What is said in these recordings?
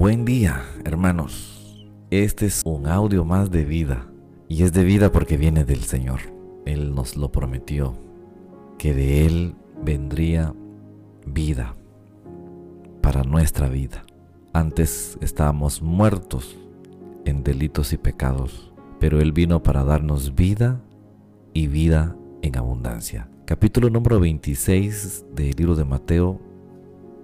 Buen día, hermanos. Este es un audio más de vida. Y es de vida porque viene del Señor. Él nos lo prometió, que de Él vendría vida para nuestra vida. Antes estábamos muertos en delitos y pecados, pero Él vino para darnos vida y vida en abundancia. Capítulo número 26 del libro de Mateo,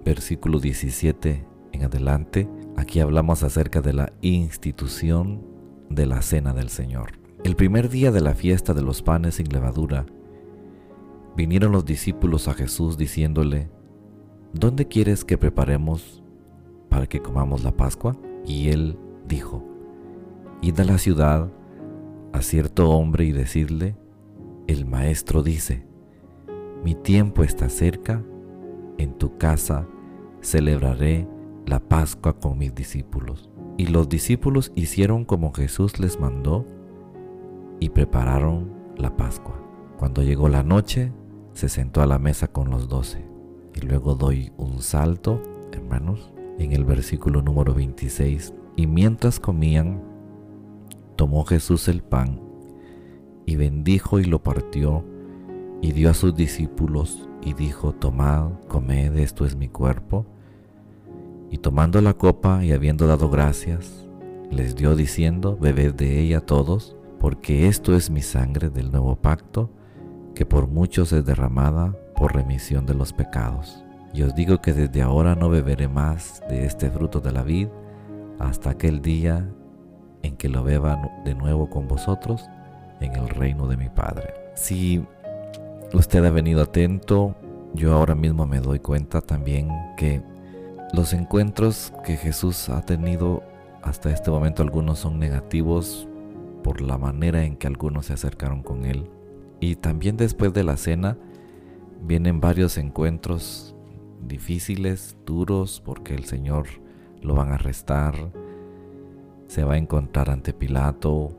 versículo 17 en adelante. Aquí hablamos acerca de la institución de la cena del Señor. El primer día de la fiesta de los panes sin levadura, vinieron los discípulos a Jesús diciéndole, ¿Dónde quieres que preparemos para que comamos la Pascua? Y él dijo, Id a la ciudad a cierto hombre y decidle, el maestro dice, mi tiempo está cerca, en tu casa celebraré la Pascua con mis discípulos. Y los discípulos hicieron como Jesús les mandó y prepararon la Pascua. Cuando llegó la noche, se sentó a la mesa con los doce. Y luego doy un salto, hermanos, en el versículo número 26. Y mientras comían, tomó Jesús el pan y bendijo y lo partió y dio a sus discípulos y dijo, tomad, comed, esto es mi cuerpo. Y tomando la copa y habiendo dado gracias, les dio diciendo, bebed de ella todos, porque esto es mi sangre del nuevo pacto, que por muchos es derramada por remisión de los pecados. Y os digo que desde ahora no beberé más de este fruto de la vid hasta aquel día en que lo beba de nuevo con vosotros en el reino de mi Padre. Si usted ha venido atento, yo ahora mismo me doy cuenta también que los encuentros que Jesús ha tenido hasta este momento, algunos son negativos por la manera en que algunos se acercaron con Él. Y también después de la cena vienen varios encuentros difíciles, duros, porque el Señor lo van a arrestar, se va a encontrar ante Pilato,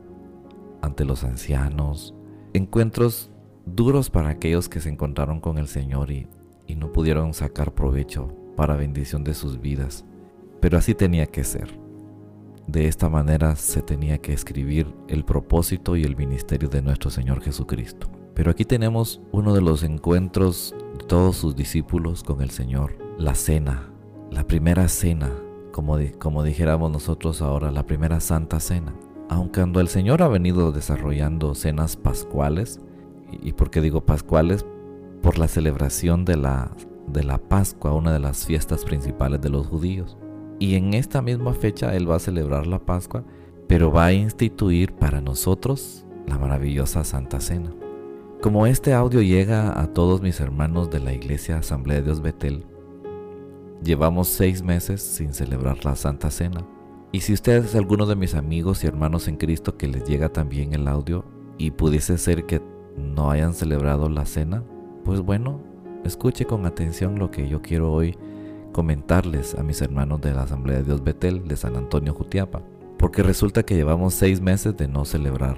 ante los ancianos. Encuentros duros para aquellos que se encontraron con el Señor y, y no pudieron sacar provecho para bendición de sus vidas. Pero así tenía que ser. De esta manera se tenía que escribir el propósito y el ministerio de nuestro Señor Jesucristo. Pero aquí tenemos uno de los encuentros de todos sus discípulos con el Señor, la cena, la primera cena, como, como dijéramos nosotros ahora, la primera santa cena. Aunque cuando el Señor ha venido desarrollando cenas pascuales, y, y por qué digo pascuales, por la celebración de la de la Pascua, una de las fiestas principales de los judíos. Y en esta misma fecha Él va a celebrar la Pascua, pero va a instituir para nosotros la maravillosa Santa Cena. Como este audio llega a todos mis hermanos de la Iglesia Asamblea de Dios Betel, llevamos seis meses sin celebrar la Santa Cena. Y si usted es alguno de mis amigos y hermanos en Cristo que les llega también el audio y pudiese ser que no hayan celebrado la cena, pues bueno, Escuche con atención lo que yo quiero hoy comentarles a mis hermanos de la Asamblea de Dios Betel de San Antonio Jutiapa, porque resulta que llevamos seis meses de no celebrar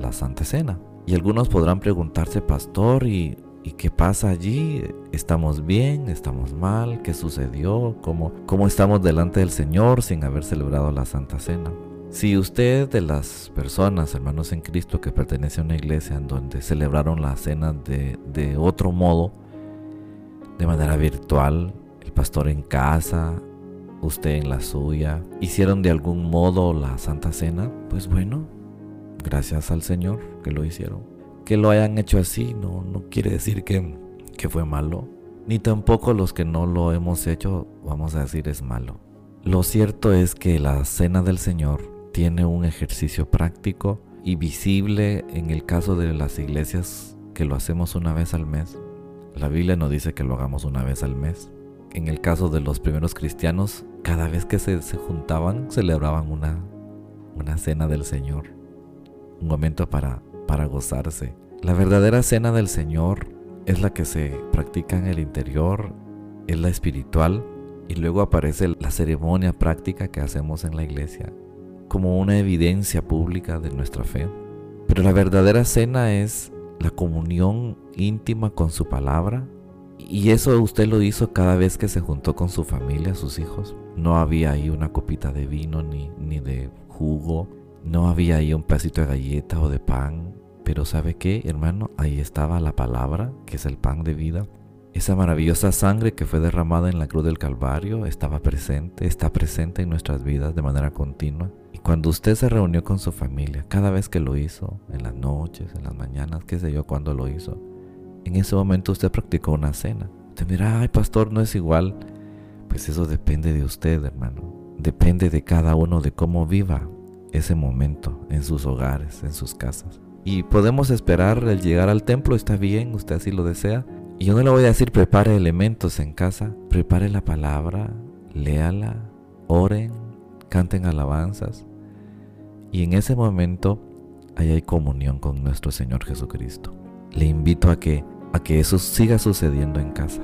la Santa Cena. Y algunos podrán preguntarse, pastor, ¿y, qué pasa allí? ¿Estamos bien? ¿Estamos mal? ¿Qué sucedió? ¿Cómo, ¿Cómo estamos delante del Señor sin haber celebrado la Santa Cena? Si usted de las personas, hermanos en Cristo, que pertenece a una iglesia en donde celebraron la cena de, de otro modo, de manera virtual, el pastor en casa, usted en la suya, hicieron de algún modo la Santa Cena, pues bueno, gracias al Señor que lo hicieron. Que lo hayan hecho así no, no quiere decir que, que fue malo, ni tampoco los que no lo hemos hecho vamos a decir es malo. Lo cierto es que la Cena del Señor tiene un ejercicio práctico y visible en el caso de las iglesias que lo hacemos una vez al mes la Biblia no dice que lo hagamos una vez al mes. En el caso de los primeros cristianos, cada vez que se, juntaban, celebraban una, una cena del Señor. Un momento para, para gozarse. La verdadera cena del Señor es la que se practica en el interior, es la espiritual, y luego aparece la ceremonia práctica que hacemos en la iglesia, como una evidencia pública de nuestra fe. Pero la verdadera cena es la comunión íntima con su palabra. Y eso usted lo hizo cada vez que se juntó con su familia, sus hijos. No había ahí una copita de vino ni, ni de jugo. No había ahí un pedacito de galleta o de pan. Pero ¿sabe qué, hermano? Ahí estaba la palabra, que es el pan de vida. Esa maravillosa sangre que fue derramada en la cruz del Calvario estaba presente, está presente en nuestras vidas de manera continua. Y cuando usted se reunió con su familia, cada vez que lo hizo, en las noches, en las mañanas, qué sé yo, cuando lo hizo, en ese momento usted practicó una cena. Usted mira, ay pastor, no es igual. Pues eso depende de usted, hermano. Depende de cada uno de cómo viva ese momento en sus hogares, en sus casas. Y podemos esperar el llegar al templo, está bien, usted así lo desea, y yo no le voy a decir prepare elementos en casa, prepare la palabra, léala, oren, canten alabanzas. Y en ese momento ahí hay comunión con nuestro Señor Jesucristo. Le invito a que, a que eso siga sucediendo en casa.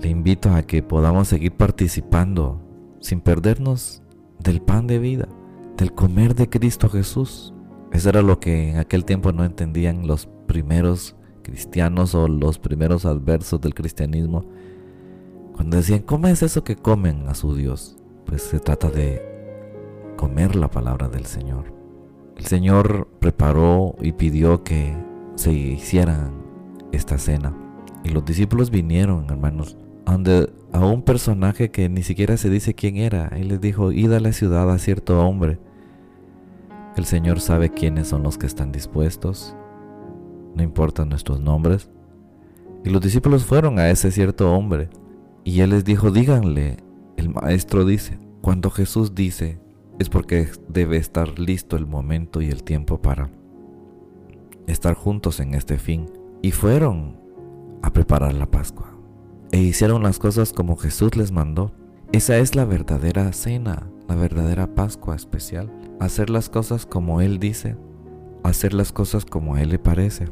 Le invito a que podamos seguir participando sin perdernos del pan de vida, del comer de Cristo Jesús. Eso era lo que en aquel tiempo no entendían los primeros cristianos o los primeros adversos del cristianismo, cuando decían, ¿cómo es eso que comen a su Dios? Pues se trata de comer la palabra del Señor. El Señor preparó y pidió que se hicieran esta cena. Y los discípulos vinieron, hermanos, donde a un personaje que ni siquiera se dice quién era. Él les dijo, id a la ciudad a cierto hombre. El Señor sabe quiénes son los que están dispuestos no importan nuestros nombres. Y los discípulos fueron a ese cierto hombre, y él les dijo, díganle, el maestro dice, cuando Jesús dice, es porque debe estar listo el momento y el tiempo para estar juntos en este fin. Y fueron a preparar la Pascua, e hicieron las cosas como Jesús les mandó. Esa es la verdadera cena, la verdadera Pascua especial. Hacer las cosas como Él dice, hacer las cosas como Él le parece.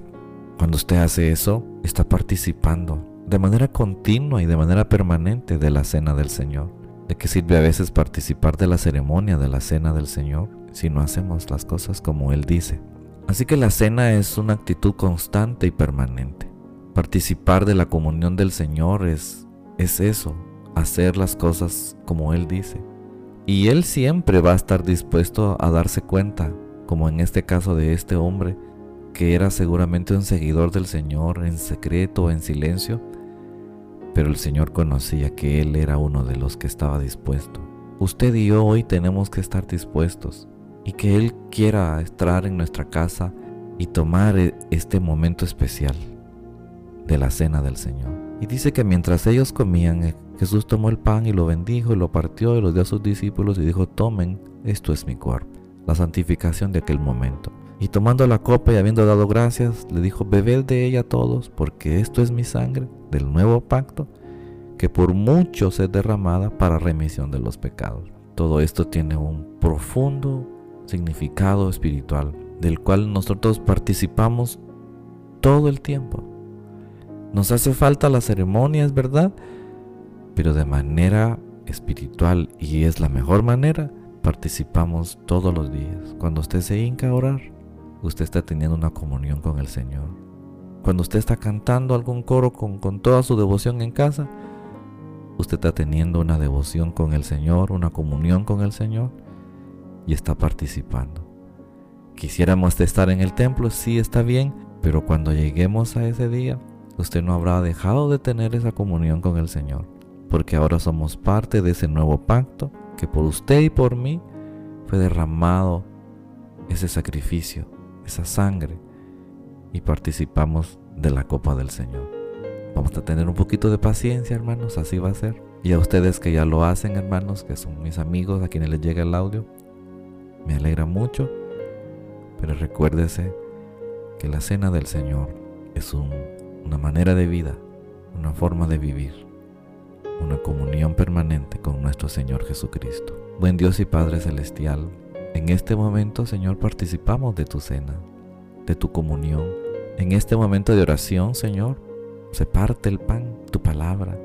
Cuando usted hace eso, está participando de manera continua y de manera permanente de la cena del Señor. ¿De qué sirve a veces participar de la ceremonia de la cena del Señor si no hacemos las cosas como Él dice? Así que la cena es una actitud constante y permanente. Participar de la comunión del Señor es, es eso, hacer las cosas como Él dice. Y Él siempre va a estar dispuesto a darse cuenta, como en este caso de este hombre, que era seguramente un seguidor del Señor en secreto o en silencio, pero el Señor conocía que Él era uno de los que estaba dispuesto. Usted y yo hoy tenemos que estar dispuestos y que Él quiera entrar en nuestra casa y tomar e-, este momento especial de la cena del Señor. Y dice que mientras ellos comían, eh, Jesús tomó el pan y lo bendijo y lo partió y lo dio a sus discípulos y dijo, tomen, esto es mi cuerpo, la santificación de aquel momento. Y tomando la copa y habiendo dado gracias, le dijo, bebed de ella todos, porque esto es mi sangre del nuevo pacto, que por muchos es derramada para remisión de los pecados. Todo esto tiene un profundo significado espiritual, del cual nosotros participamos todo el tiempo. Nos hace falta la ceremonia, es verdad, pero de manera espiritual y es la mejor manera, participamos todos los días. Cuando usted se hinca a orar, usted está teniendo una comunión con el Señor. Cuando usted está cantando algún coro con, con toda su devoción en casa, usted está teniendo una devoción con el Señor, una comunión con el Señor y está participando. Quisiéramos estar en el templo, sí está bien, pero cuando lleguemos a ese día, usted no habrá dejado de tener esa comunión con el Señor, porque ahora somos parte de ese nuevo pacto que por usted y por mí fue derramado ese sacrificio esa sangre y participamos de la copa del Señor. Vamos a tener un poquito de paciencia, hermanos, así va a ser. Y a ustedes que ya lo hacen, hermanos, que son mis amigos, a quienes les llega el audio, me alegra mucho. Pero recuérdese que la cena del Señor es una manera de vida, una forma de vivir, una comunión permanente con nuestro Señor Jesucristo. Buen Dios y Padre Celestial, en este momento, Señor, participamos de tu cena, de tu comunión. En este momento de oración, Señor, se parte el pan, tu palabra,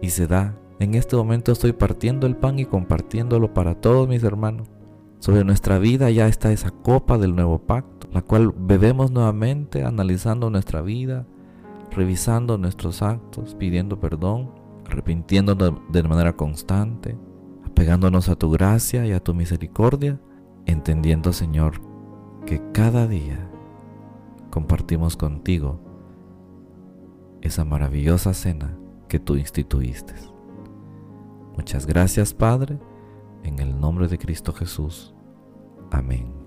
y se da. En este momento estoy partiendo el pan y compartiéndolo para todos mis hermanos. Sobre nuestra vida ya está esa copa del nuevo pacto, la cual bebemos nuevamente, analizando nuestra vida, revisando nuestros actos, pidiendo perdón, arrepintiéndonos de manera constante, apegándonos a tu gracia y a tu misericordia, entendiendo, Señor, que cada día compartimos contigo esa maravillosa cena que tú instituiste. Muchas gracias, Padre, en el nombre de Cristo Jesús. Amén.